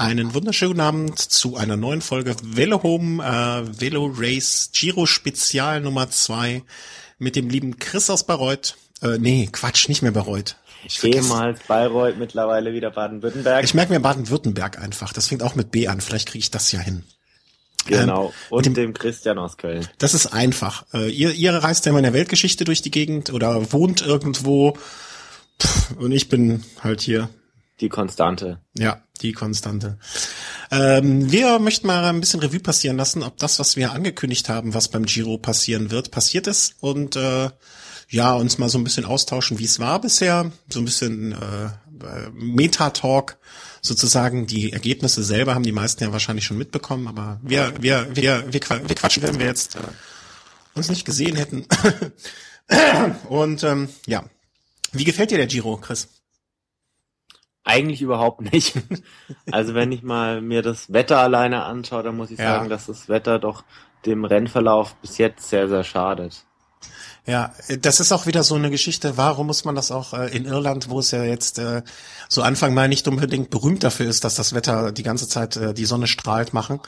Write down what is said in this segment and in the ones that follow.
Einen wunderschönen Abend zu einer neuen Folge Velo Home äh, Velo Race Giro Spezial Nummer zwei mit dem lieben Chris aus Bayreuth. Äh, nee, Quatsch, nicht mehr Bayreuth. Ich Ehemals Bayreuth, mittlerweile wieder Baden-Württemberg. Ich merke mir Baden-Württemberg einfach. Das fängt auch mit B an. Vielleicht kriege ich das ja hin. Genau. Ähm, und dem, dem, Christian aus Köln. Das ist einfach. Äh, ihr, ihr reist ja immer in der Weltgeschichte durch die Gegend oder wohnt irgendwo. Pff, und ich bin halt hier die Konstante. Ja, die Konstante. Ähm, wir möchten mal ein bisschen Revue passieren lassen, ob das, was wir angekündigt haben, was beim Giro passieren wird, passiert ist und äh, ja, uns mal so ein bisschen austauschen, wie es war bisher, so ein bisschen äh, Meta-Talk sozusagen. Die Ergebnisse selber haben die meisten ja wahrscheinlich schon mitbekommen, aber wir, wir, wir, wir, wir quatschen, wenn wir jetzt äh, uns nicht gesehen hätten. und ähm, ja, wie gefällt dir der Giro, Chris? Eigentlich überhaupt nicht. Also wenn ich mal mir das Wetter alleine anschaue, dann muss ich ja. sagen, dass das Wetter doch dem Rennverlauf bis jetzt sehr, sehr schadet. Ja, das ist auch wieder so eine Geschichte. Warum muss man das auch äh, in Irland, wo es ja jetzt äh, so Anfang Mai nicht unbedingt berühmt dafür ist, dass das Wetter die ganze Zeit äh, die Sonne strahlt, machen?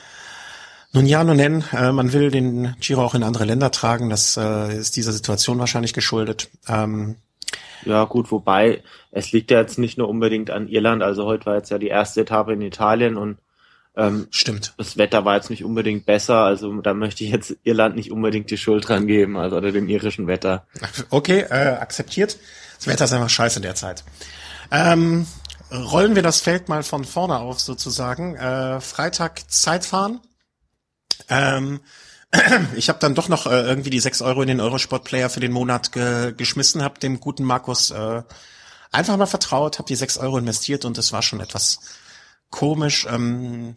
Nun ja, nun nennen, äh, man will den Giro auch in andere Länder tragen. Das äh, ist dieser Situation wahrscheinlich geschuldet. Ähm, ja, gut, wobei es liegt ja jetzt nicht nur unbedingt an Irland. Also heute war jetzt ja die erste Etappe in Italien und ähm, Stimmt. Das Wetter war jetzt nicht unbedingt besser, also da möchte ich jetzt Irland nicht unbedingt die Schuld dran geben, also oder dem irischen Wetter. Okay, äh, akzeptiert. Das Wetter ist einfach scheiße derzeit. Ähm, rollen wir das Feld mal von vorne auf sozusagen. Äh, Freitag Zeitfahren. Ähm, ich habe dann doch noch äh, irgendwie die sechs Euro in den Eurosport-Player für den Monat ge geschmissen, habe dem guten Markus äh, einfach mal vertraut, habe die sechs Euro investiert und es war schon etwas komisch. Ähm,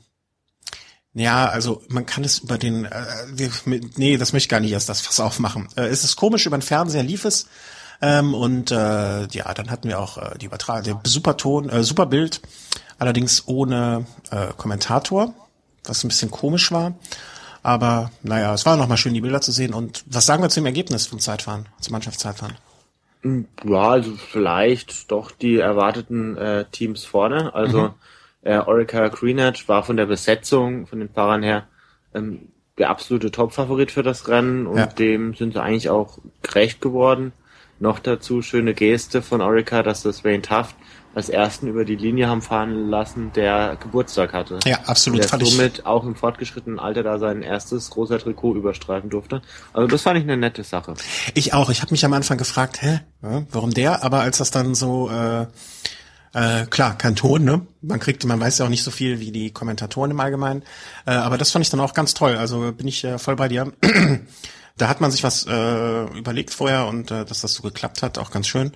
ja, also man kann es über den, äh, nee, das möchte ich gar nicht erst das Fass aufmachen. Äh, es ist komisch, über den Fernseher lief es. Ähm, und äh, ja, dann hatten wir auch äh, die Übertragung, der super Ton, äh, super Bild, allerdings ohne äh, Kommentator, was ein bisschen komisch war. Aber naja, es war nochmal schön, die Bilder zu sehen. Und was sagen wir zum Ergebnis vom Zeitfahren, zum Mannschaftszeitfahren? Ja, also vielleicht doch die erwarteten äh, Teams vorne. Also mhm. äh, Orica Greenwich war von der Besetzung, von den Fahrern her, ähm, der absolute Top-Favorit für das Rennen und ja. dem sind sie eigentlich auch gerecht geworden. Noch dazu schöne Geste von Orica, dass das Wayne Taft als ersten über die Linie haben fahren lassen, der Geburtstag hatte. Ja, absolut. Der fand somit ich. auch im fortgeschrittenen Alter da sein erstes rosa Trikot überstreifen durfte. Also das fand ich eine nette Sache. Ich auch. Ich habe mich am Anfang gefragt, hä, warum der? Aber als das dann so äh, äh, klar, kein Ton, ne? Man kriegt, man weiß ja auch nicht so viel wie die Kommentatoren im Allgemeinen. Äh, aber das fand ich dann auch ganz toll. Also bin ich äh, voll bei dir. da hat man sich was äh, überlegt vorher und äh, dass das so geklappt hat, auch ganz schön.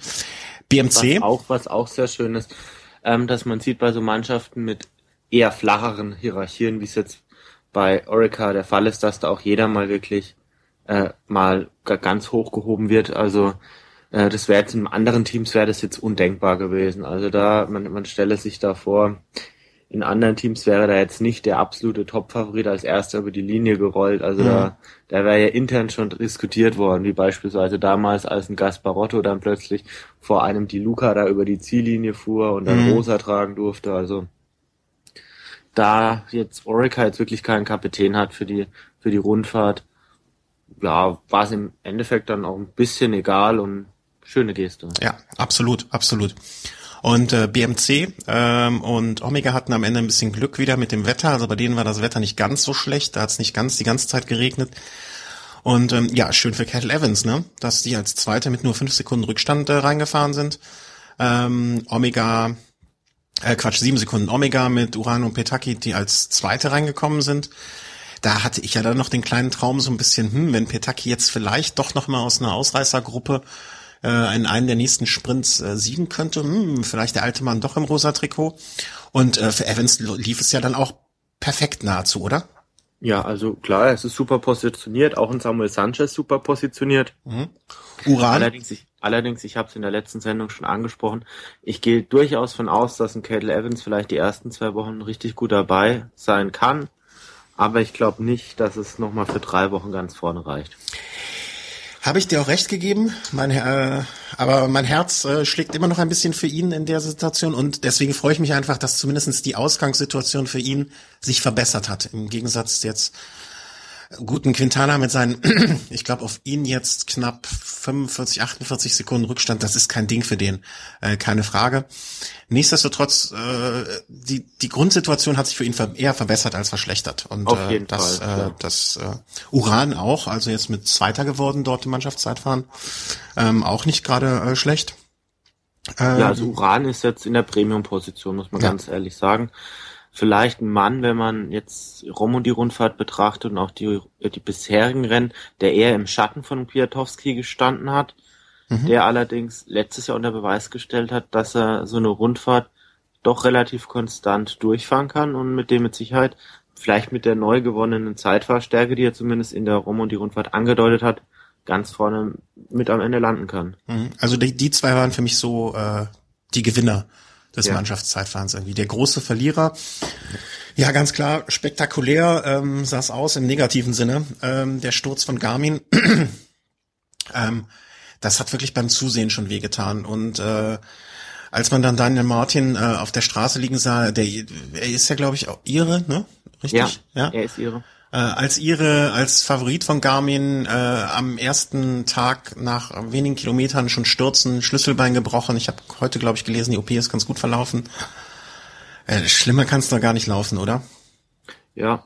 BMC. Was auch, was auch sehr schön ist, ähm, dass man sieht bei so Mannschaften mit eher flacheren Hierarchien, wie es jetzt bei Orica der Fall ist, dass da auch jeder mal wirklich äh, mal ganz hochgehoben wird. Also äh, das wäre jetzt in anderen Teams wäre das jetzt undenkbar gewesen. Also da, man, man stelle sich da vor, in anderen Teams wäre da jetzt nicht der absolute Top-Favorit als erster über die Linie gerollt. Also mhm. da, da wäre ja intern schon diskutiert worden, wie beispielsweise damals, als ein Gasparotto dann plötzlich vor einem die Luca da über die Ziellinie fuhr und dann mhm. Rosa tragen durfte. Also da jetzt Orica jetzt wirklich keinen Kapitän hat für die, für die Rundfahrt, ja, war es im Endeffekt dann auch ein bisschen egal und schöne Geste. Ja, absolut, absolut. Und äh, BMC ähm, und Omega hatten am Ende ein bisschen Glück wieder mit dem Wetter. Also bei denen war das Wetter nicht ganz so schlecht. Da hat es nicht ganz die ganze Zeit geregnet. Und ähm, ja, schön für Cattle Evans, ne? Dass die als Zweite mit nur fünf Sekunden Rückstand äh, reingefahren sind. Ähm, Omega, äh, Quatsch, sieben Sekunden Omega mit Uran und Petaki, die als Zweite reingekommen sind. Da hatte ich ja dann noch den kleinen Traum so ein bisschen, hm, wenn Petaki jetzt vielleicht doch noch mal aus einer Ausreißergruppe äh, in einem der nächsten Sprints äh, siegen könnte. Hm, vielleicht der alte Mann doch im rosa Trikot. Und äh, für Evans lief es ja dann auch perfekt nahezu, oder? Ja, also klar, es ist super positioniert, auch ein Samuel Sanchez super positioniert. Mhm. Uran. Allerdings, ich, allerdings, ich habe es in der letzten Sendung schon angesprochen, ich gehe durchaus von aus, dass ein Cadel Evans vielleicht die ersten zwei Wochen richtig gut dabei sein kann, aber ich glaube nicht, dass es nochmal für drei Wochen ganz vorne reicht. Habe ich dir auch recht gegeben, mein, äh, aber mein Herz äh, schlägt immer noch ein bisschen für ihn in der Situation und deswegen freue ich mich einfach, dass zumindestens die Ausgangssituation für ihn sich verbessert hat. Im Gegensatz jetzt guten Quintana mit seinen, ich glaube, auf ihn jetzt knapp 45, 48 Sekunden Rückstand, das ist kein Ding für den, äh, keine Frage. Nichtsdestotrotz, äh, die, die Grundsituation hat sich für ihn eher verbessert als verschlechtert. Und Auf jeden äh, das, Fall, äh, das äh, Uran auch, also jetzt mit Zweiter geworden dort im Mannschaftszeitfahren, ähm, auch nicht gerade äh, schlecht. ja, also Uran ist jetzt in der Premium-Position, muss man Ja. ganz ehrlich sagen. Vielleicht ein Mann, wenn man jetzt Rom und die Rundfahrt betrachtet und auch die, die bisherigen Rennen, der eher im Schatten von Kwiatkowski gestanden hat, Mhm. der allerdings letztes Jahr unter Beweis gestellt hat, dass er so eine Rundfahrt doch relativ konstant durchfahren kann und mit dem mit Sicherheit vielleicht mit der neu gewonnenen Zeitfahrstärke, die er zumindest in der Rom und die Rundfahrt angedeutet hat, ganz vorne mit am Ende landen kann. Mhm. Also die, die zwei waren für mich so äh, die Gewinner des Ja. Mannschaftszeitfahrens irgendwie. Der große Verlierer, ja ganz klar, spektakulär ähm, sah es aus im negativen Sinne. Ähm, der Sturz von Garmin, ähm, das hat wirklich beim Zusehen schon wehgetan. Und äh, als man dann Daniel Martin äh, auf der Straße liegen sah, der er ist ja glaube ich auch ihre, ne? Richtig? Ja, er ist ihre. Äh, als ihre, als Favorit von Garmin äh, am ersten Tag nach wenigen Kilometern schon stürzen, Schlüsselbein gebrochen. Ich habe heute, glaube ich, gelesen, die OP ist ganz gut verlaufen. Äh, schlimmer kann es doch gar nicht laufen, oder? Ja,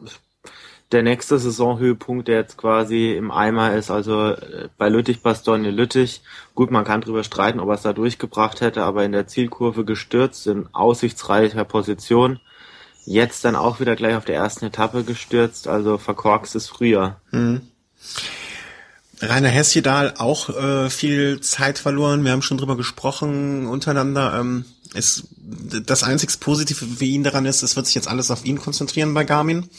der nächste Saisonhöhepunkt, der jetzt quasi im Eimer ist, also äh, bei Lüttich, Bastogne, Lüttich. Gut, man kann drüber streiten, ob er es da durchgebracht hätte, aber in der Zielkurve gestürzt, in aussichtsreicher Position. Jetzt dann auch wieder gleich auf der ersten Etappe gestürzt, also verkorkstes Frühjahr. Rainer Hesjedal auch äh, viel Zeit verloren. Wir haben schon drüber gesprochen untereinander. Ähm, es, das einzig Positive für ihn daran ist, es wird sich jetzt alles auf ihn konzentrieren bei Garmin.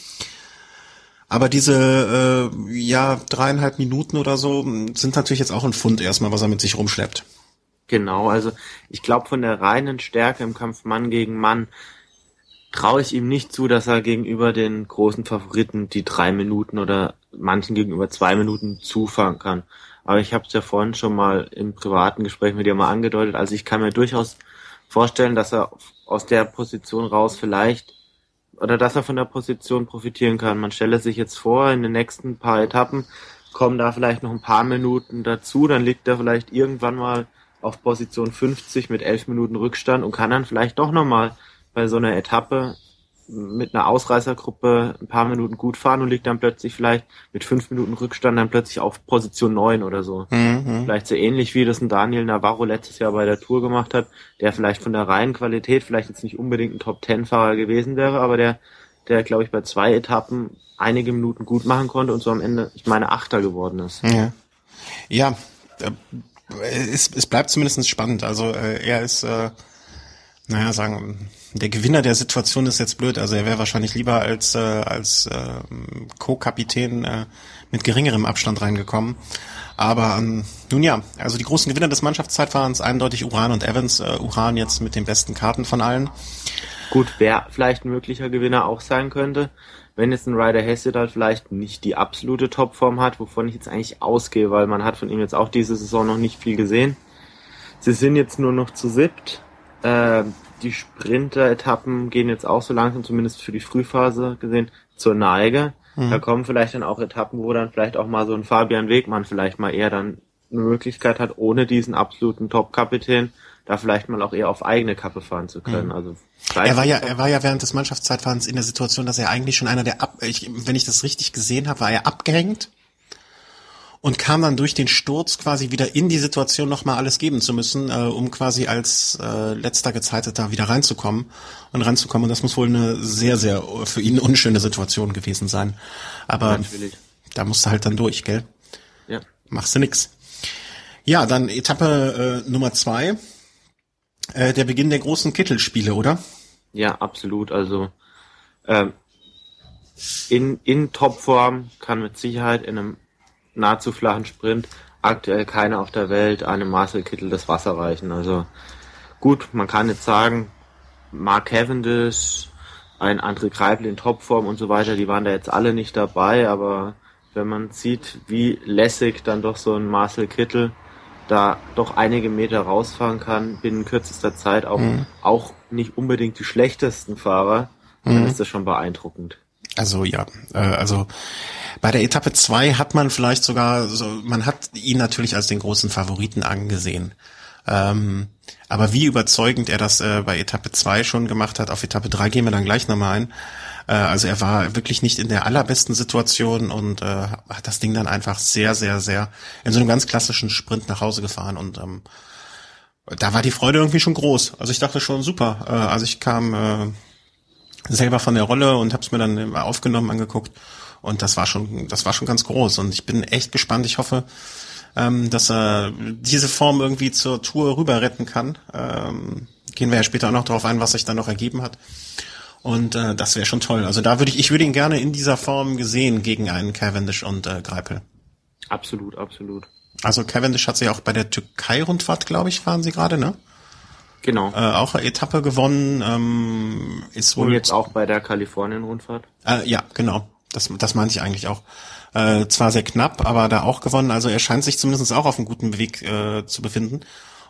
Aber diese äh, ja dreieinhalb Minuten oder so sind natürlich jetzt auch ein Fund erstmal, was er mit sich rumschleppt. Genau, also ich glaube von der reinen Stärke im Kampf Mann gegen Mann traue ich ihm nicht zu, dass er gegenüber den großen Favoriten die drei Minuten oder manchen gegenüber zwei Minuten zufahren kann. Aber ich habe es ja vorhin schon mal im privaten Gespräch mit dir mal angedeutet. Also ich kann mir durchaus vorstellen, dass er aus der Position raus vielleicht oder dass er von der Position profitieren kann. Man stelle sich jetzt vor, in den nächsten paar Etappen kommen da vielleicht noch ein paar Minuten dazu, dann liegt er vielleicht irgendwann mal auf Position 50 mit elf Minuten Rückstand und kann dann vielleicht doch nochmal bei so einer Etappe mit einer Ausreißergruppe ein paar Minuten gut fahren und liegt dann plötzlich vielleicht mit fünf Minuten Rückstand dann plötzlich auf Position 9 oder so. Mhm. Vielleicht so ähnlich wie das ein Daniel Navarro letztes Jahr bei der Tour gemacht hat, der vielleicht von der reinen Qualität vielleicht jetzt nicht unbedingt ein Top-10-Fahrer gewesen wäre, aber der, der glaube ich bei zwei Etappen einige Minuten gut machen konnte und so am Ende, ich meine, Achter geworden ist. Ja, ja äh, es, es bleibt zumindest spannend. Also äh, er ist, äh, naja, sagen, der Gewinner der Situation ist jetzt blöd. Also er wäre wahrscheinlich lieber als äh, als äh, Co-Kapitän äh, mit geringerem Abstand reingekommen. Aber ähm, nun ja, also die großen Gewinner des Mannschaftszeitfahrens eindeutig Uran und Evans. Äh, Uran jetzt mit den besten Karten von allen. Gut, wer vielleicht ein möglicher Gewinner auch sein könnte, wenn jetzt ein Ryder Hesjedal vielleicht nicht die absolute Topform hat, wovon ich jetzt eigentlich ausgehe, weil man hat von ihm jetzt auch diese Saison noch nicht viel gesehen. Sie sind jetzt nur noch zu siebt. Äh, die Sprinter-Etappen gehen jetzt auch so langsam, zumindest für die Frühphase gesehen, zur Neige. Da kommen vielleicht dann auch Etappen, wo dann vielleicht auch mal so ein Fabian Wegmann vielleicht mal eher dann eine Möglichkeit hat, ohne diesen absoluten Top-Kapitän, da vielleicht mal auch eher auf eigene Kappe fahren zu können. Also Er war ja, er war ja während des Mannschaftszeitfahrens in der Situation, dass er eigentlich schon einer der ab, ich, wenn ich das richtig gesehen habe, war er abgehängt und kam dann durch den Sturz quasi wieder in die Situation, nochmal alles geben zu müssen, äh, um quasi als äh, letzter Gezeiteter wieder reinzukommen und ranzukommen. Und das muss wohl eine sehr, sehr für ihn unschöne Situation gewesen sein. Aber Natürlich. da musste halt dann durch, gell? Ja. Machst du nix. Ja, dann Etappe äh, Nummer zwei. Äh, der Beginn der großen Kittelspiele, oder? Ja, absolut. Also ähm, in, in Topform kann mit Sicherheit in einem nahezu flachen Sprint aktuell keiner auf der Welt einem Marcel Kittel das Wasser reichen. Also gut, man kann jetzt sagen, Mark Cavendish, ein André Greipel in Topform und so weiter, die waren da jetzt alle nicht dabei, aber wenn man sieht, wie lässig dann doch so ein Marcel Kittel da doch einige Meter rausfahren kann binnen kürzester Zeit, auch, mhm. auch nicht unbedingt die schlechtesten Fahrer, dann mhm. ist das schon beeindruckend. Also ja, äh, also bei der Etappe 2 hat man vielleicht sogar, so, man hat ihn natürlich als den großen Favoriten angesehen. Ähm, aber wie überzeugend er das äh, bei Etappe 2 schon gemacht hat, auf Etappe 3 gehen wir dann gleich nochmal ein. Äh, also er war wirklich nicht in der allerbesten Situation und äh, hat das Ding dann einfach sehr, sehr, sehr in so einem ganz klassischen Sprint nach Hause gefahren und ähm, da war die Freude irgendwie schon groß. Also ich dachte schon super. Äh, also ich kam äh, selber von der Rolle und habe es mir dann aufgenommen angeguckt und das war schon, das war schon ganz groß und ich bin echt gespannt. Ich hoffe, ähm, dass er diese Form irgendwie zur Tour rüber retten kann. Ähm, gehen wir ja später auch noch darauf ein, was sich dann noch ergeben hat. Und äh, das wäre schon toll. Also da würde ich, ich würde ihn gerne in dieser Form gesehen gegen einen Cavendish und äh, Greipel. Absolut, absolut. Also Cavendish hat sich auch bei der Türkei-Rundfahrt, glaube ich, fahren sie gerade, ne? Genau. Äh, auch eine Etappe gewonnen. Ähm, ist wohl und jetzt auch bei der Kalifornien-Rundfahrt? Äh, ja, genau. Das, das meinte ich eigentlich auch. Äh, zwar sehr knapp, aber da auch gewonnen. Also er scheint sich zumindest auch auf einem guten Weg äh, zu befinden.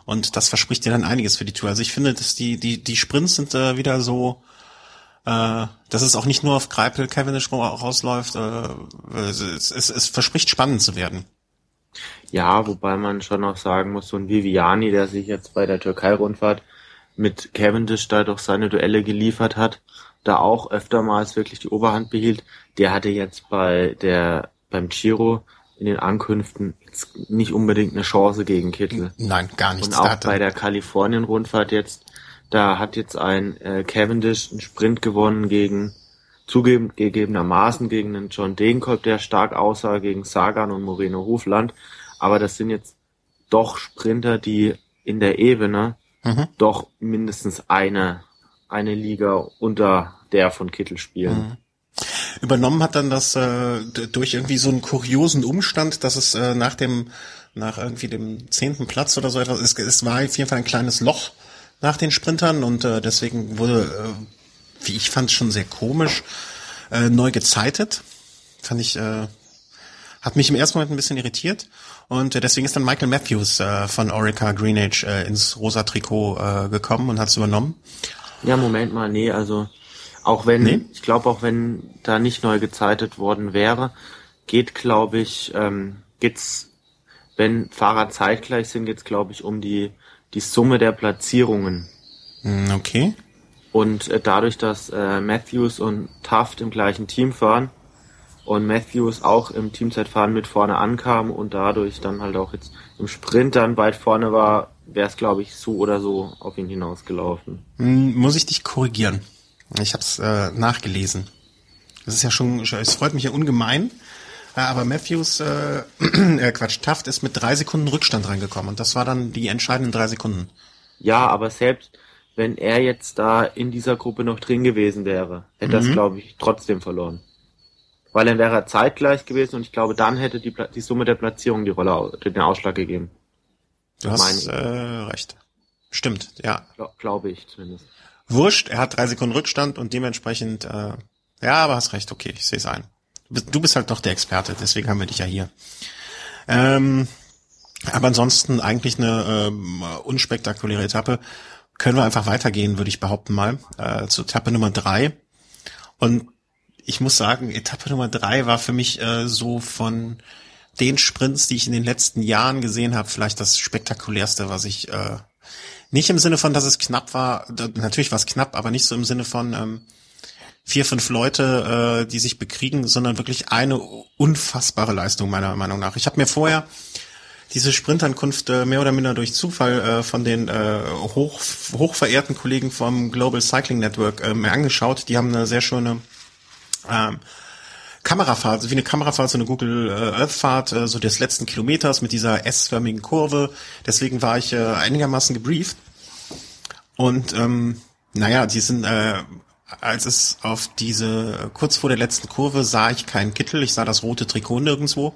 Und das verspricht dir dann einiges für die Tour. Also ich finde, dass die, die, die Sprints sind äh, wieder so, äh, dass es auch nicht nur auf Greipel Cavendish rausläuft. Äh, es, es, es verspricht spannend zu werden. Ja, wobei man schon auch sagen muss, so ein Viviani, der sich jetzt bei der Türkei-Rundfahrt mit Cavendish da doch seine Duelle geliefert hat, da auch öftermals wirklich die Oberhand behielt, der hatte jetzt bei der beim Giro in den Ankünften nicht unbedingt eine Chance gegen Kittel. Nein, gar nicht. Und auch bei der Kalifornien-Rundfahrt jetzt, da hat jetzt ein äh, Cavendish einen Sprint gewonnen gegen zugegebenermaßen gegen einen John Degenkolb, der stark aussah, gegen Sagan und Moreno Hofland. Aber das sind jetzt doch Sprinter, die in der Ebene mhm. doch mindestens eine, eine Liga unter der von Kittel spielen. Mhm. Übernommen hat dann das äh, durch irgendwie so einen kuriosen Umstand, dass es äh, nach dem nach irgendwie dem zehnten Platz oder so etwas, es, es war auf jeden Fall ein kleines Loch nach den Sprintern und äh, deswegen wurde, äh, wie ich fand, schon sehr komisch äh, neu gezeitet. Fand ich, äh, hat mich im ersten Moment ein bisschen irritiert und äh, deswegen ist dann Michael Matthews äh, von Orica Green Age äh, ins rosa Trikot äh, gekommen und hat es übernommen. Ja, Moment mal, nee, also auch wenn, nee? ich glaube auch wenn da nicht neu gezeitet worden wäre, geht glaube ich, ähm, geht's, wenn Fahrer zeitgleich sind, geht's glaube ich um die, die Summe der Platzierungen. Hm, okay. Und äh, dadurch, dass äh, Matthews und Taft im gleichen Team fahren und Matthews auch im Teamzeitfahren mit vorne ankam und dadurch dann halt auch jetzt im Sprint dann weit vorne war, wäre es glaube ich so oder so auf ihn hinausgelaufen. Hm, muss ich dich korrigieren? Ich habe es äh, nachgelesen. Das ist ja schon, es freut mich ja ungemein. Äh, aber Matthews, äh, äh, Quatsch, Taft ist mit drei Sekunden Rückstand reingekommen und das war dann die entscheidenden drei Sekunden. Ja, aber selbst wenn er jetzt da in dieser Gruppe noch drin gewesen wäre, hätte mhm. das, glaube ich, trotzdem verloren. Weil dann wäre er zeitgleich gewesen und ich glaube, dann hätte die, die Summe der Platzierung die Rolle, den Ausschlag gegeben. Du hast äh, recht. Stimmt, ja. Gla glaube ich zumindest. Wurscht, er hat drei Sekunden Rückstand und dementsprechend, äh, ja, aber hast recht, okay, ich sehe es ein. Du bist halt doch der Experte, deswegen haben wir dich ja hier. Ähm, aber ansonsten eigentlich eine ähm, unspektakuläre Etappe. Können wir einfach weitergehen, würde ich behaupten mal, äh, zu Etappe Nummer drei. Und ich muss sagen, Etappe Nummer drei war für mich äh, so von den Sprints, die ich in den letzten Jahren gesehen habe, vielleicht das spektakulärste, was ich äh, nicht im Sinne von, dass es knapp war, natürlich war es knapp, aber nicht so im Sinne von ähm, vier, fünf Leute, äh, die sich bekriegen, sondern wirklich eine unfassbare Leistung meiner Meinung nach. Ich habe mir vorher diese Sprintankunft äh, mehr oder minder durch Zufall äh, von den äh, hoch, hochverehrten Kollegen vom Global Cycling Network äh, mir angeschaut. Die haben eine sehr schöne ähm, Kamerafahrt, wie eine Kamerafahrt, so eine Google äh, Earth Fahrt, äh, so des letzten Kilometers mit dieser S-förmigen Kurve. Deswegen war ich äh, einigermaßen gebrieft. Und ähm, naja, die sind, äh, als es auf diese, kurz vor der letzten Kurve sah ich keinen Kittel, ich sah das rote Trikot nirgendwo.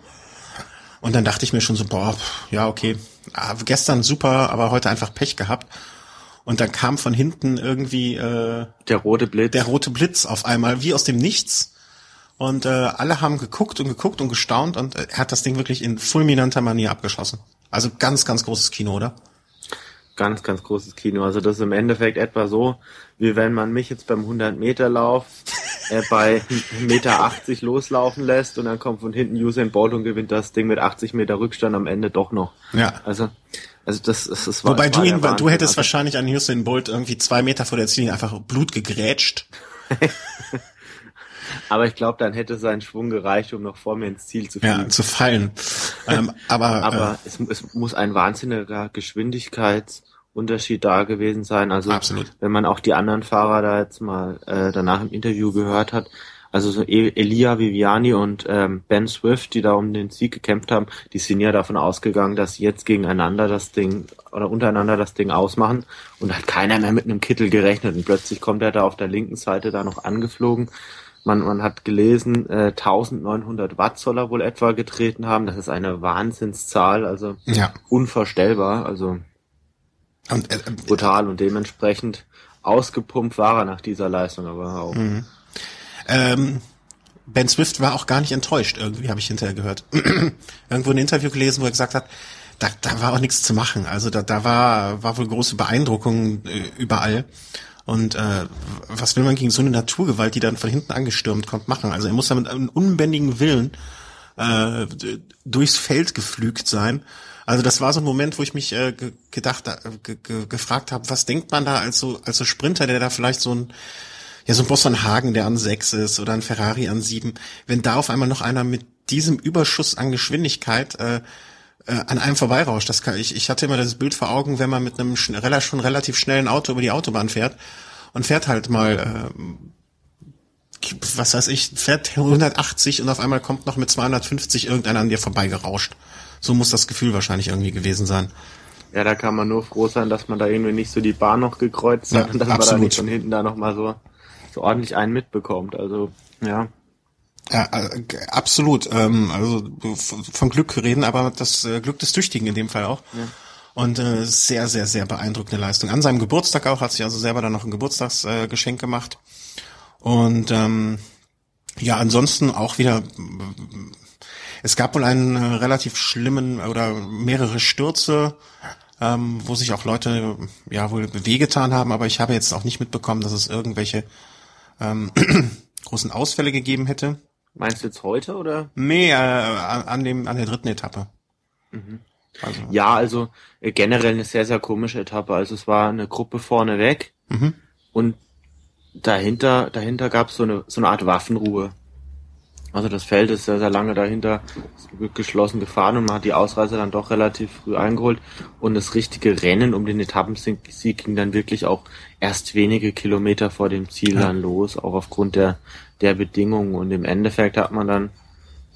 Und dann dachte ich mir schon so, boah, ja, okay, ah, gestern super, aber heute einfach Pech gehabt. Und dann kam von hinten irgendwie äh, der rote Blitz. Der rote Blitz auf einmal, wie aus dem Nichts. Und äh, alle haben geguckt und geguckt und gestaunt und äh, er hat das Ding wirklich in fulminanter Manier abgeschossen. Also ganz, ganz großes Kino, oder? Ganz, ganz großes Kino. Also das ist im Endeffekt etwa so, wie wenn man mich jetzt beim 100 Meter Lauf äh, bei 1,80 Meter loslaufen lässt und dann kommt von hinten Usain Bolt und gewinnt das Ding mit 80 Meter Rückstand am Ende doch noch. Ja. Also, also das, das, das war, Wobei das du ihn, du hättest also, wahrscheinlich an Usain Bolt irgendwie zwei Meter vor der Ziellinie einfach Blut gegrätscht. Aber ich glaube, dann hätte sein Schwung gereicht, um noch vor mir ins Ziel zu fliegen. Ja, zu fallen. ähm, aber aber äh, es, es muss ein wahnsinniger Geschwindigkeitsunterschied da gewesen sein. Also absolut. wenn man auch die anderen Fahrer da jetzt mal äh, danach im Interview gehört hat, also so e-, Elia Viviani und ähm, Ben Swift, die da um den Sieg gekämpft haben, die sind ja davon ausgegangen, dass sie jetzt gegeneinander das Ding oder untereinander das Ding ausmachen und hat keiner mehr mit einem Kittel gerechnet und plötzlich kommt er da auf der linken Seite da noch angeflogen man, man hat gelesen, äh, 1900 Watt soll er wohl etwa getreten haben. Das ist eine Wahnsinnszahl, also ja. unvorstellbar, also und, äh, brutal und dementsprechend ausgepumpt war er nach dieser Leistung, aber auch. Mhm. Ähm, ben Swift war auch gar nicht enttäuscht, irgendwie habe ich hinterher gehört. Irgendwo ein Interview gelesen, wo er gesagt hat, da, da war auch nichts zu machen. Also da, da war, war wohl große Beeindruckung äh, überall. Und äh, was will man gegen so eine Naturgewalt, die dann von hinten angestürmt kommt, machen? Also er muss damit einen unbändigen Willen äh, durchs Feld geflügt sein. Also das war so ein Moment, wo ich mich äh, gedacht, äh, gefragt habe, was denkt man da als so als so Sprinter, der da vielleicht so ein ja so ein Boss von Hagen, der an sechs ist oder ein Ferrari an sieben, wenn da auf einmal noch einer mit diesem Überschuss an Geschwindigkeit äh, äh, an einem vorbeirauscht. Das kann, ich, ich hatte immer das Bild vor Augen, wenn man mit einem schon relativ schnellen Auto über die Autobahn fährt und fährt halt mal, äh, was weiß ich, fährt 180 und auf einmal kommt noch mit 250 irgendeiner an dir vorbeigerauscht. So muss das Gefühl wahrscheinlich irgendwie gewesen sein. Ja, da kann man nur froh sein, dass man da irgendwie nicht so die Bahn noch gekreuzt hat ja, und dass absolut. man da nicht von hinten da nochmal so, so ordentlich einen mitbekommt. Also, ja. Ja, äh, absolut. Ähm, also von Glück reden, aber das äh, Glück des Tüchtigen in dem Fall auch. Ja. Und äh, sehr, sehr, sehr beeindruckende Leistung. An seinem Geburtstag auch, hat sich also selber dann noch ein Geburtstagsgeschenk äh, gemacht. Und ähm, ja, ansonsten auch wieder, es gab wohl einen äh, relativ schlimmen oder mehrere Stürze, ähm, wo sich auch Leute ja wohl wehgetan haben, aber ich habe jetzt auch nicht mitbekommen, dass es irgendwelche ähm, großen Ausfälle gegeben hätte. Meinst du jetzt heute oder? Nee, äh, an dem an der dritten Etappe. Mhm. Also. Ja, also äh, generell eine sehr sehr komische Etappe. Also es war eine Gruppe vorne weg mhm. und dahinter dahinter gab es so eine so eine Art Waffenruhe. Also das Feld ist sehr, sehr lange dahinter geschlossen gefahren und man hat die Ausreise dann doch relativ früh eingeholt. Und das richtige Rennen um den Etappensieg ging dann wirklich auch erst wenige Kilometer vor dem Ziel ja. dann los, auch aufgrund der, der Bedingungen. Und im Endeffekt hat man dann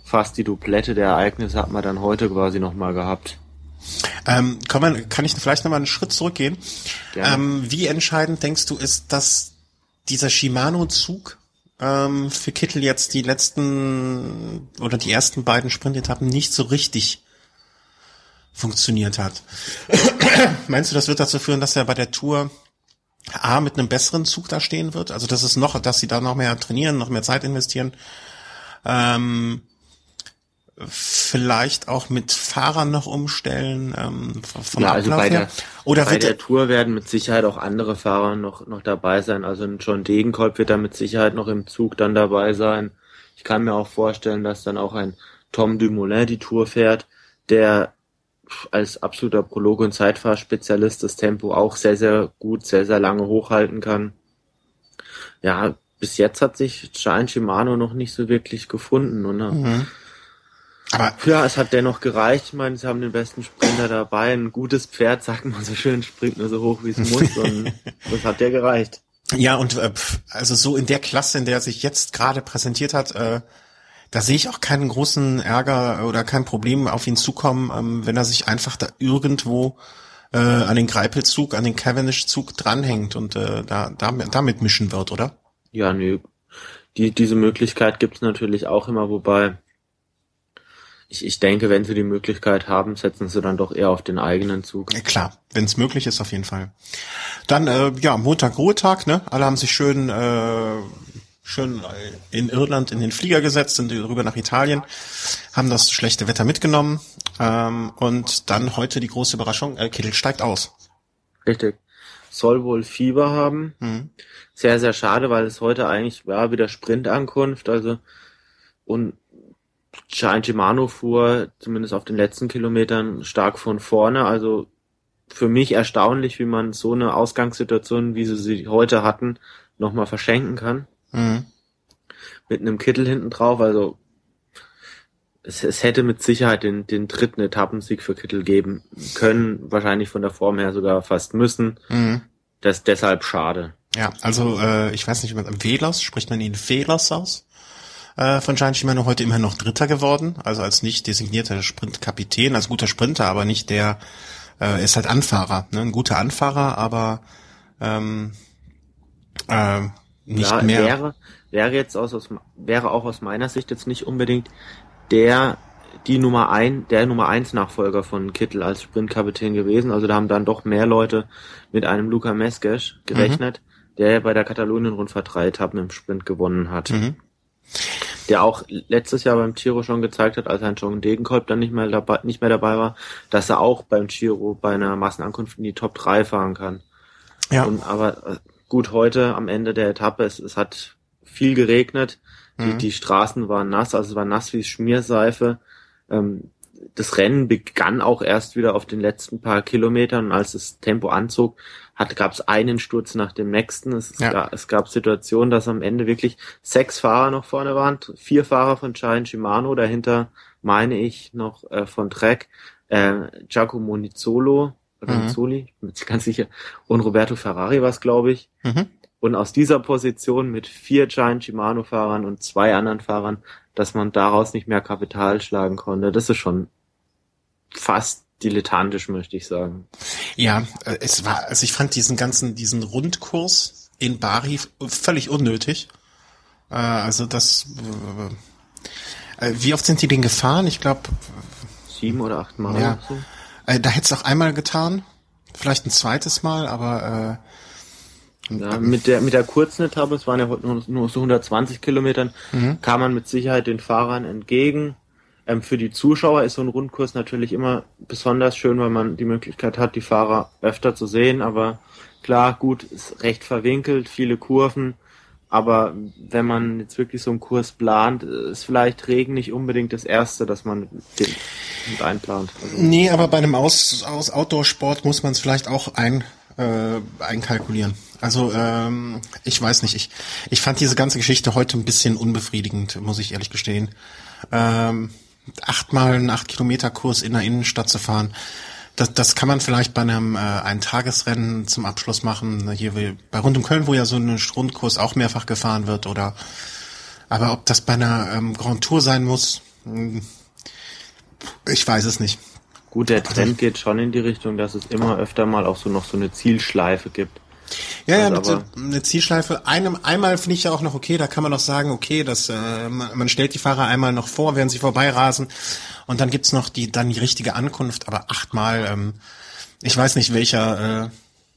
fast die Duplette der Ereignisse hat man dann heute quasi nochmal gehabt. Ähm, kann, man, kann ich vielleicht nochmal einen Schritt zurückgehen? Ähm, wie entscheidend denkst du ist, dass dieser Shimano-Zug ähm, für Kittel jetzt die letzten oder die ersten beiden Sprintetappen nicht so richtig funktioniert hat. Meinst du, das wird dazu führen, dass er bei der Tour A mit einem besseren Zug da stehen wird? Also dass es noch, dass sie da noch mehr trainieren, noch mehr Zeit investieren. Ähm, vielleicht auch mit Fahrern noch umstellen ähm, von ja, also bei der, Oder bei der Tour werden mit Sicherheit auch andere Fahrer noch noch dabei sein. Also ein John Degenkolb wird da mit Sicherheit noch im Zug dann dabei sein. Ich kann mir auch vorstellen, dass dann auch ein Tom Dumoulin die Tour fährt, der als absoluter Prolog- und Zeitfahrspezialist das Tempo auch sehr, sehr gut, sehr, sehr lange hochhalten kann. Ja, bis jetzt hat sich Giant Shimano noch nicht so wirklich gefunden. Und, mhm. Aber ja, es hat dennoch gereicht. Ich meine, sie haben den besten Sprinter dabei. Ein gutes Pferd, sagt man so schön, springt nur so hoch, wie es muss. Und das hat ja gereicht. Ja, und äh, also so in der Klasse, in der er sich jetzt gerade präsentiert hat, äh, da sehe ich auch keinen großen Ärger oder kein Problem auf ihn zukommen, ähm, wenn er sich einfach da irgendwo äh, an den Greipelzug, an den Cavendish-Zug dranhängt und äh, da damit, damit mischen wird, oder? Ja, nö. Die, diese Möglichkeit gibt's natürlich auch immer, wobei ich, ich denke, wenn sie die Möglichkeit haben, setzen sie dann doch eher auf den eigenen Zug. Ja, klar, wenn es möglich ist, auf jeden Fall. Dann, äh, ja, Montag, Ruhetag, ne? Alle haben sich schön äh, schön in Irland in den Flieger gesetzt, sind rüber nach Italien, haben das schlechte Wetter mitgenommen ähm, und dann heute die große Überraschung, äh, Kittel steigt aus. Richtig. Soll wohl Fieber haben. Mhm. Sehr, sehr schade, weil es heute eigentlich war wieder Sprintankunft, also und Giant Shimano fuhr zumindest auf den letzten Kilometern stark von vorne, also für mich erstaunlich, wie man so eine Ausgangssituation, wie sie sie heute hatten, nochmal verschenken kann. Mhm. Mit einem Kittel hinten drauf, also es, es hätte mit Sicherheit den, den dritten Etappensieg für Kittel geben können, wahrscheinlich von der Form her sogar fast müssen. Mhm. Das ist deshalb schade. Ja, also äh, ich weiß nicht, wie man Velos, spricht man ihn Velos aus? Äh, von Giant Shimano heute immerhin noch Dritter geworden, also als nicht designierter Sprintkapitän, als guter Sprinter, aber nicht der, äh, ist halt Anfahrer, ne? ein guter Anfahrer, aber ähm, äh, nicht ja, mehr. Wäre, wäre jetzt aus, aus, wäre auch aus meiner Sicht jetzt nicht unbedingt der die Nummer ein, der Nummer eins Nachfolger von Kittel als Sprintkapitän gewesen. Also da haben dann doch mehr Leute mit einem Luca Mesques gerechnet, mhm. der bei der Katalonien-Rundfahrt drei Etappen im Sprint gewonnen hat. Mhm. Der auch letztes Jahr beim Giro schon gezeigt hat, als ein John Degenkolb dann nicht mehr dabei, nicht mehr dabei war, dass er auch beim Giro bei einer Massenankunft in die Top 3 fahren kann. Ja. Und, aber äh, gut, heute am Ende der Etappe, es, es hat viel geregnet, die, mhm. die Straßen waren nass, also es war nass wie Schmierseife. Ähm, das Rennen begann auch erst wieder auf den letzten paar Kilometern und als das Tempo anzog, hat, gab es einen Sturz nach dem nächsten. Es, ja. gab, es gab Situationen, dass am Ende wirklich sechs Fahrer noch vorne waren, vier Fahrer von Giant Shimano, dahinter meine ich noch äh, von Trek, äh, Giacomo Nizzolo, Ranzoli, mhm. ich bin mir ganz sicher, und Roberto Ferrari war es, glaube ich. Mhm. Und aus dieser Position mit vier Giant Shimano-Fahrern und zwei anderen Fahrern, dass man daraus nicht mehr Kapital schlagen konnte, das ist schon fast dilettantisch, möchte ich sagen. Ja, äh, es war, also ich fand diesen ganzen, diesen Rundkurs in Bari völlig unnötig. Äh, also das, äh, wie oft sind die den gefahren? Ich glaube sieben oder acht Mal. Ja. So. Da hätte es auch einmal getan, vielleicht ein zweites Mal, aber ja, mit der mit der kurzen Etappe, es waren ja nur, nur so 120 Kilometern, mhm. kam man mit Sicherheit den Fahrern entgegen. Ähm, für die Zuschauer ist so ein Rundkurs natürlich immer besonders schön, weil man die Möglichkeit hat, die Fahrer öfter zu sehen. Aber klar, gut, ist recht verwinkelt, viele Kurven. Aber wenn man jetzt wirklich so einen Kurs plant, ist vielleicht Regen nicht unbedingt das Erste, dass man den mit einplant. Also nee, aber bei einem Aus, Aus Outdoor-Sport muss man es vielleicht auch ein, äh, einkalkulieren. Also ähm, ich weiß nicht, ich, ich fand diese ganze Geschichte heute ein bisschen unbefriedigend, muss ich ehrlich gestehen. Ähm, achtmal einen acht Kilometer Kurs in der Innenstadt zu fahren, das, das kann man vielleicht bei einem äh, ein Tagesrennen zum Abschluss machen. Hier wie bei rund um Köln, wo ja so ein Rundkurs auch mehrfach gefahren wird, oder aber ob das bei einer ähm, Grand Tour sein muss, hm, ich weiß es nicht. Gut, der Trend geht schon in die Richtung, dass es immer öfter mal auch so noch so eine Zielschleife gibt. Ja, ja, also, eine Zielschleife. Einem, einmal finde ich ja auch noch okay, da kann man noch sagen, okay, dass äh, man, man stellt die Fahrer einmal noch vor, während sie vorbeirasen und dann gibt's noch die dann die richtige Ankunft, aber achtmal, ähm, ich weiß nicht, welcher, äh,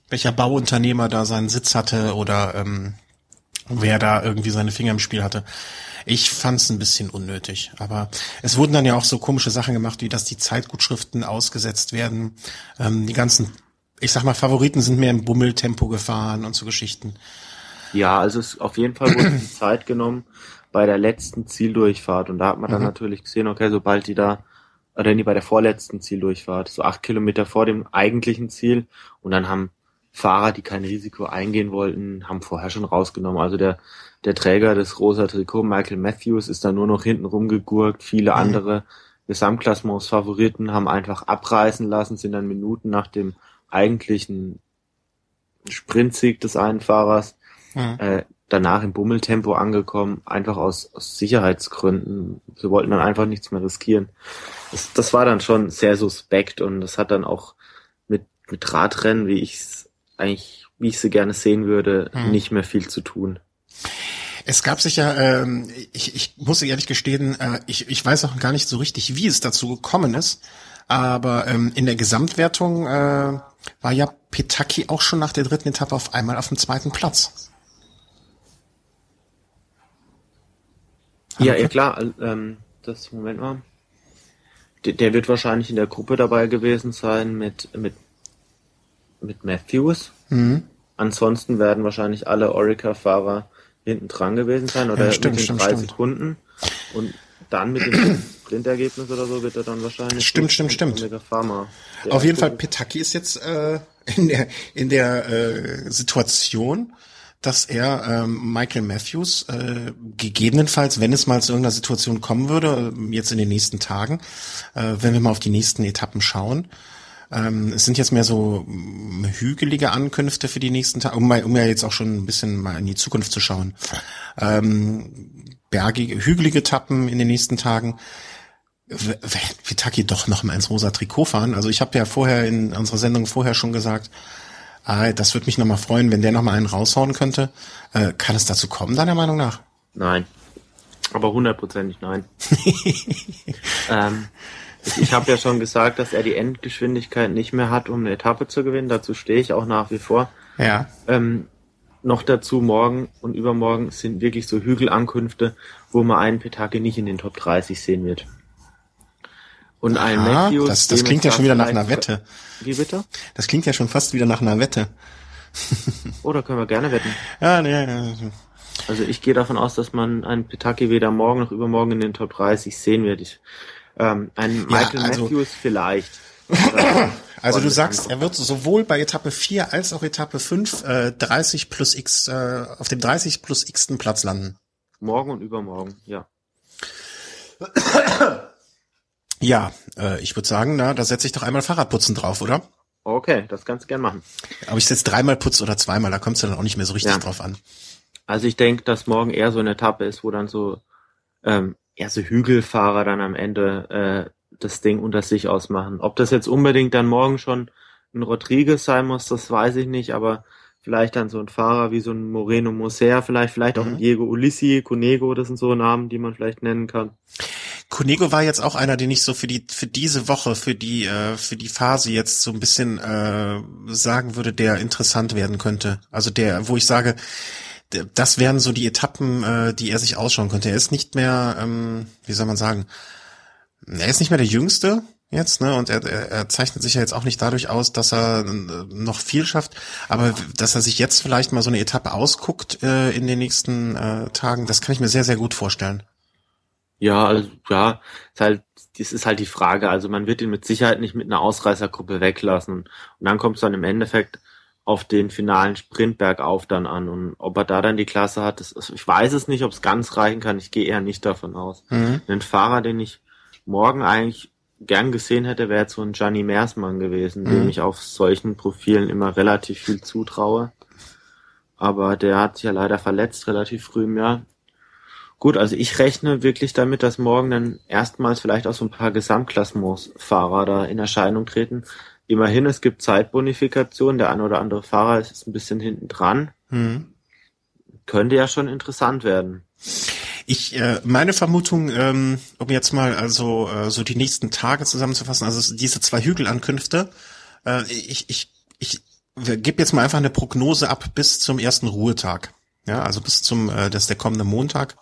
welcher Bauunternehmer da seinen Sitz hatte oder ähm, wer da irgendwie seine Finger im Spiel hatte. Ich fand's ein bisschen unnötig, aber es wurden dann ja auch so komische Sachen gemacht, wie dass die Zeitgutschriften ausgesetzt werden, ähm, die ganzen ich sag mal, Favoriten sind mehr im Bummeltempo gefahren und so Geschichten. Ja, also es auf jeden Fall wurde die Zeit genommen bei der letzten Zieldurchfahrt und da hat man dann mhm. natürlich gesehen, okay, sobald die da oder nie bei der vorletzten Zieldurchfahrt, so acht Kilometer vor dem eigentlichen Ziel und dann haben Fahrer, die kein Risiko eingehen wollten, haben vorher schon rausgenommen. Also der, der Träger des rosa Trikot, Michael Matthews, ist da nur noch hinten rumgegurkt. Viele mhm. andere Gesamtklassements Favoriten haben einfach abreißen lassen, sind dann Minuten nach dem eigentlichen Sprintsieg des einen Fahrers mhm. äh, danach im Bummeltempo angekommen, einfach aus, aus Sicherheitsgründen. Sie wollten dann einfach nichts mehr riskieren. Das, das war dann schon sehr suspekt und das hat dann auch mit, mit Radrennen, wie ich es eigentlich, wie ich sie gerne sehen würde, mhm. nicht mehr viel zu tun. Es gab sich ja, ähm, ich, ich muss ehrlich gestehen, äh, ich, ich weiß auch gar nicht so richtig, wie es dazu gekommen ist, aber ähm, in der Gesamtwertung äh, war ja Petaki auch schon nach der dritten Etappe auf einmal auf dem zweiten Platz. Ja, ja klar. Ähm, das Moment mal. Der, der wird wahrscheinlich in der Gruppe dabei gewesen sein mit mit mit Matthews. Mhm. Ansonsten werden wahrscheinlich alle Orica-Fahrer hinten dran gewesen sein oder Ja, stimmt, mit den stimmt, 30 stimmt. Sekunden. Und dann mit dem Sprintergebnis oder so wird er dann wahrscheinlich. Stimmt, stimmt, stimmt. Der Auf jeden Fall, Petaki ist jetzt äh, in der, in der äh, Situation, dass er ähm, Michael Matthews äh, gegebenenfalls, wenn es mal zu irgendeiner Situation kommen würde, äh, jetzt in den nächsten Tagen, äh, wenn wir mal auf die nächsten Etappen schauen, ähm, es sind jetzt mehr so mm, hügelige Ankünfte für die nächsten Tage, um, mal, um ja jetzt auch schon ein bisschen mal in die Zukunft zu schauen. Ähm, bergige, hügelige Etappen in den nächsten Tagen. W- w- Vitaki doch noch mal ins rosa Trikot fahren. Also ich habe ja vorher in unserer Sendung vorher schon gesagt, ah, das würde mich noch mal freuen, wenn der noch mal einen raushauen könnte. Äh, kann es dazu kommen, deiner Meinung nach? Nein. Aber hundertprozentig nein. ähm, ich habe ja schon gesagt, dass er die Endgeschwindigkeit nicht mehr hat, um eine Etappe zu gewinnen. Dazu stehe ich auch nach wie vor. Ja. Ähm, noch dazu morgen und übermorgen sind wirklich so Hügelankünfte, wo man einen Petake nicht in den Top 30 sehen wird. Und ein Ah, Matthews. das, das klingt ja schon wieder nach einer Wette. Wie bitte? Das klingt ja schon fast wieder nach einer Wette. Oder können wir gerne wetten? Ja, nee, nee. Also ich gehe davon aus, dass man einen Petaki weder morgen noch übermorgen in den Top 30 sehen wird. Ich, ähm, ein Michael also- Matthews vielleicht. Also du sagst, er wird sowohl bei Etappe 4 als auch Etappe 5 äh, 30 plus x äh, auf dem 30 plus x Platz landen. Morgen und übermorgen, ja. Ja, äh, ich würde sagen, na, da setze ich doch einmal Fahrradputzen drauf, oder? Okay, das kannst du gern machen. Aber ich setze dreimal Putz oder zweimal, da kommst du dann auch nicht mehr so richtig Ja. drauf an. Also ich denke, dass morgen eher so eine Etappe ist, wo dann so ähm, eher so Hügelfahrer dann am Ende äh, das Ding unter sich ausmachen. Ob das jetzt unbedingt dann morgen schon ein Rodriguez sein muss, das weiß ich nicht, aber vielleicht dann so ein Fahrer wie so ein Moreno Moser, vielleicht, vielleicht auch ein Mhm. Diego Ulissi, Conego, das sind so Namen, die man vielleicht nennen kann. Konego war jetzt auch einer, den ich so für die für diese Woche, für die äh, für die Phase jetzt so ein bisschen äh, sagen würde, der interessant werden könnte. Also der, wo ich sage, das wären so die Etappen, äh, die er sich ausschauen könnte. Er ist nicht mehr, ähm, wie soll man sagen, er ist nicht mehr der Jüngste jetzt, ne? Und er, er, er zeichnet sich ja jetzt auch nicht dadurch aus, dass er äh, noch viel schafft, aber dass er sich jetzt vielleicht mal so eine Etappe ausguckt äh, in den nächsten äh, Tagen, das kann ich mir sehr, sehr gut vorstellen. Ja, also ja, ist halt, das ist halt die Frage. Also man wird ihn mit Sicherheit nicht mit einer Ausreißergruppe weglassen. Und dann kommt es dann im Endeffekt auf den finalen Sprint bergauf dann an. Und ob er da dann die Klasse hat, das, also ich weiß es nicht, ob es ganz reichen kann. Ich gehe eher nicht davon aus. Mhm. Ein Fahrer, den ich morgen eigentlich gern gesehen hätte, wäre so ein Gianni Meersmann gewesen, Mhm. dem ich auf solchen Profilen immer relativ viel zutraue. Aber der hat sich ja leider verletzt, relativ früh im Jahr. Gut, also ich rechne wirklich damit, dass morgen dann erstmals vielleicht auch so ein paar Gesamtklassementsfahrer da in Erscheinung treten. Immerhin, es gibt Zeitbonifikation, der ein oder andere Fahrer ist ein bisschen hinten dran. Mhm. Könnte ja schon interessant werden. Ich, äh, meine Vermutung, ähm, um jetzt mal also äh, so die nächsten Tage zusammenzufassen, also diese zwei Hügelankünfte, äh, ich, ich, ich gebe jetzt mal einfach eine Prognose ab bis zum ersten Ruhetag. Ja, also bis zum, äh, das ist der kommende Montag.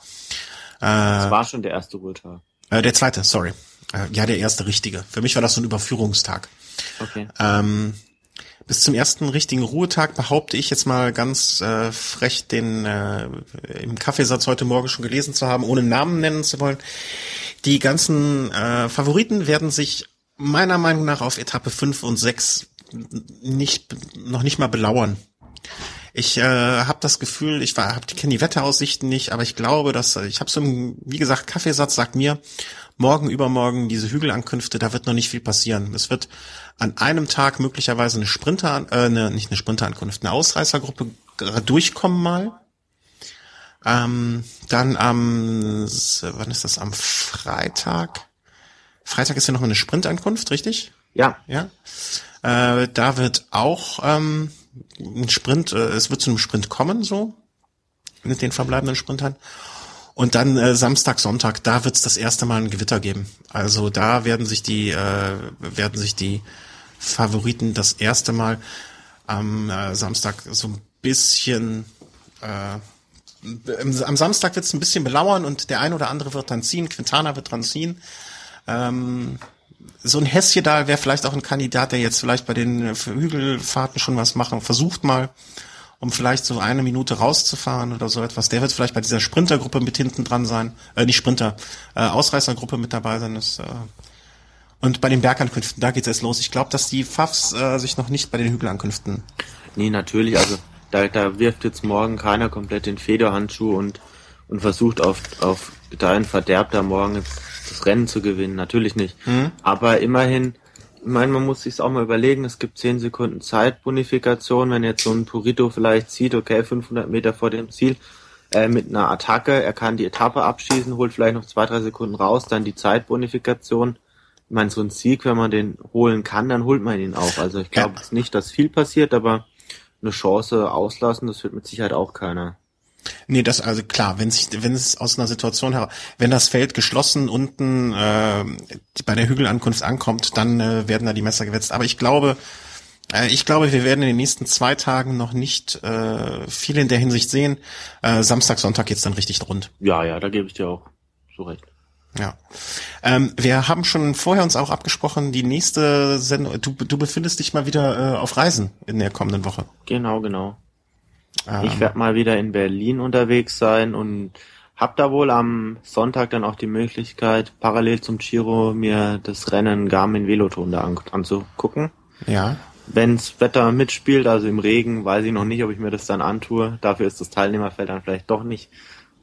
Das Äh, war schon der erste Ruhetag. äh, der zweite, sorry. Äh, ja, der erste richtige. Für mich war das so ein Überführungstag. Okay. Ähm, bis zum ersten richtigen Ruhetag behaupte ich jetzt mal ganz äh, frech den äh, im Kaffeesatz heute Morgen schon gelesen zu haben, ohne Namen nennen zu wollen. Die ganzen äh, Favoriten werden sich meiner Meinung nach auf Etappe 5 und 6 nicht noch nicht mal belauern. Ich äh, habe das Gefühl, ich war, hab, kenne die Wetteraussichten nicht, aber ich glaube, dass ich habe so, im, wie gesagt, Kaffeesatz sagt mir, morgen, übermorgen diese Hügelankünfte, da wird noch nicht viel passieren. Es wird an einem Tag möglicherweise eine Sprinter, äh, eine, nicht eine Sprinterankunft, eine Ausreißergruppe durchkommen mal. Ähm, dann am, wann ist das? Am Freitag. Freitag ist ja noch eine Sprintankunft, richtig? Ja, Ja. Äh, da wird auch ähm, ein Sprint, äh, es wird zu einem Sprint kommen, so mit den verbleibenden Sprintern. Und dann äh, Samstag, Sonntag, da wird es das erste Mal ein Gewitter geben. Also da werden sich die äh, werden sich die Favoriten das erste Mal am äh, Samstag so ein bisschen äh, am Samstag wird es ein bisschen belauern und der ein oder andere wird dann ziehen. Quintana wird dran ziehen. Ähm, so ein Hässchen da wäre vielleicht auch ein Kandidat, der jetzt vielleicht bei den Hügelfahrten schon was machen, versucht mal, um vielleicht so eine Minute rauszufahren oder so etwas. Der wird vielleicht bei dieser Sprintergruppe mit hinten dran sein, äh, nicht Sprinter, äh, Ausreißergruppe mit dabei sein. Das, äh, und bei den Bergankünften, da geht's erst los. Ich glaube, dass die Pfaffs äh, sich noch nicht bei den Hügelankünften. Nee, natürlich. Also da, da wirft jetzt morgen keiner komplett den Federhandschuh und, und versucht auf, auf deinen Verderb da morgen jetzt das Rennen zu gewinnen. Natürlich nicht. Mhm. Aber immerhin, ich meine, man muss sich auch mal überlegen, es gibt 10 Sekunden Zeitbonifikation, wenn jetzt so ein Purito vielleicht sieht, okay, 500 Meter vor dem Ziel, äh, mit einer Attacke, er kann die Etappe abschießen, holt vielleicht noch zwei, drei Sekunden raus, dann die Zeitbonifikation. Ich meine, so ein Sieg, wenn man den holen kann, dann holt man ihn auch. Also ich glaube ja. nicht, dass viel passiert, aber eine Chance auslassen, das wird mit Sicherheit auch keiner. Nee, das also klar, wenn sich, wenn es aus einer Situation heraus, wenn das Feld geschlossen unten äh, bei der Hügelankunft ankommt, dann äh, werden da die Messer gewetzt. Aber ich glaube, äh, ich glaube, wir werden in den nächsten zwei Tagen noch nicht äh, viel in der Hinsicht sehen. Äh, Samstag, Sonntag geht's dann richtig rund. Ja, ja, da gebe ich dir auch so recht. Ja. Ähm, wir haben schon vorher uns auch abgesprochen, die nächste Sendung, du, du befindest dich mal wieder äh, auf Reisen in der kommenden Woche. Genau, genau. Ähm. Ich werde mal wieder in Berlin unterwegs sein und hab da wohl am Sonntag dann auch die Möglichkeit, parallel zum Giro mir das Rennen Garmin Veloton da an, anzugucken. Ja. Wenns Wetter mitspielt, also im Regen, weiß ich noch nicht, ob ich mir das dann antue. Dafür ist das Teilnehmerfeld dann vielleicht doch nicht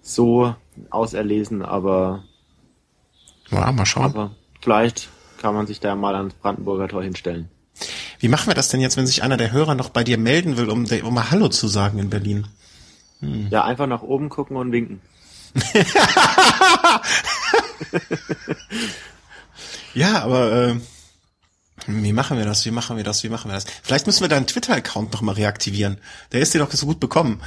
so auserlesen, aber ja, mal schauen. Aber vielleicht kann man sich da mal ans Brandenburger Tor hinstellen. Wie machen wir das denn jetzt, wenn sich einer der Hörer noch bei dir melden will, um, um mal Hallo zu sagen in Berlin? Hm. Ja, einfach nach oben gucken und winken. ja, aber äh, wie machen wir das? Wie machen wir das? Wie machen wir das? Vielleicht müssen wir deinen Twitter-Account noch mal reaktivieren. Der ist dir doch so gut bekommen.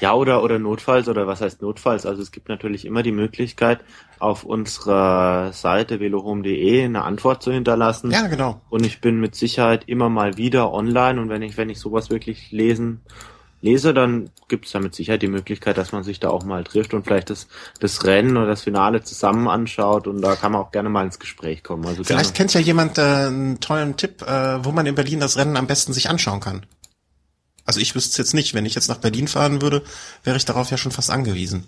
Ja, oder, oder notfalls, oder was heißt notfalls? Also es gibt natürlich immer die Möglichkeit, auf unserer Seite velohome.de eine Antwort zu hinterlassen. Ja, genau. Und ich bin mit Sicherheit immer mal wieder online und wenn ich, wenn ich sowas wirklich lesen, lese, dann gibt es da mit Sicherheit die Möglichkeit, dass man sich da auch mal trifft und vielleicht das, das Rennen oder das Finale zusammen anschaut und da kann man auch gerne mal ins Gespräch kommen. Also vielleicht gerne. kennt ja jemand äh, einen tollen Tipp, äh, wo man in Berlin das Rennen am besten sich anschauen kann. Also ich wüsste es jetzt nicht. Wenn ich jetzt nach Berlin fahren würde, wäre ich darauf ja schon fast angewiesen.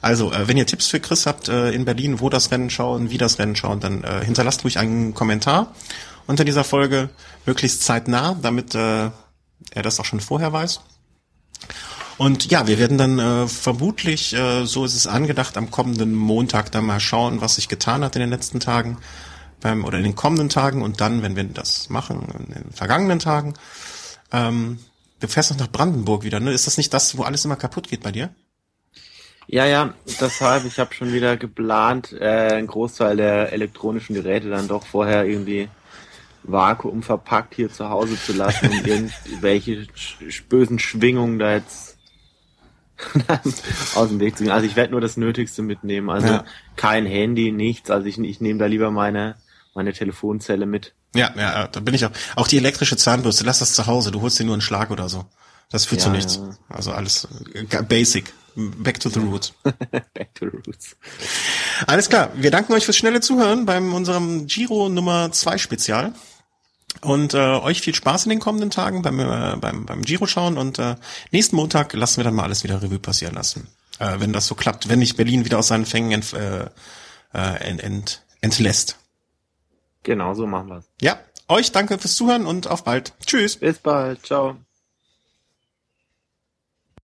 Also, äh, wenn ihr Tipps für Chris habt äh, in Berlin, wo das Rennen schauen, wie das Rennen schauen, dann äh, hinterlasst ruhig einen Kommentar unter dieser Folge, möglichst zeitnah, damit äh, er das auch schon vorher weiß. Und ja, wir werden dann äh, vermutlich, äh, so ist es angedacht, am kommenden Montag dann mal schauen, was sich getan hat in den letzten Tagen beim, oder in den kommenden Tagen und dann, wenn wir das machen, in den vergangenen Tagen, ähm, Du fährst noch nach Brandenburg wieder, ne? Ist das nicht das, wo alles immer kaputt geht bei dir? Ja, ja, deshalb, ich habe schon wieder geplant, äh, einen Großteil der elektronischen Geräte dann doch vorher irgendwie Vakuum verpackt hier zu Hause zu lassen und irgendwelche bösen Schwingungen da jetzt aus dem Weg zu gehen. Also ich werde nur das Nötigste mitnehmen. Also ja. kein Handy, nichts. Also ich, ich nehme da lieber meine, meine Telefonzelle mit. Ja, ja, da bin ich auch. Auch die elektrische Zahnbürste, lass das zu Hause, du holst dir nur einen Schlag oder so. Das führt ja, zu nichts. Ja. Also alles äh, basic. Back to the roots. Back to the roots. Alles klar. Wir danken euch fürs schnelle Zuhören beim unserem Giro Nummer 2 Spezial. Und äh, euch viel Spaß in den kommenden Tagen beim, äh, beim, beim Giro schauen. Und äh, nächsten Montag lassen wir dann mal alles wieder Revue passieren lassen. Äh, wenn das so klappt, wenn nicht Berlin wieder aus seinen Fängen ent, äh, äh ent, ent, entlässt. Genau, so machen wir's. Ja, euch danke fürs Zuhören und auf bald. Tschüss. Bis bald. Ciao.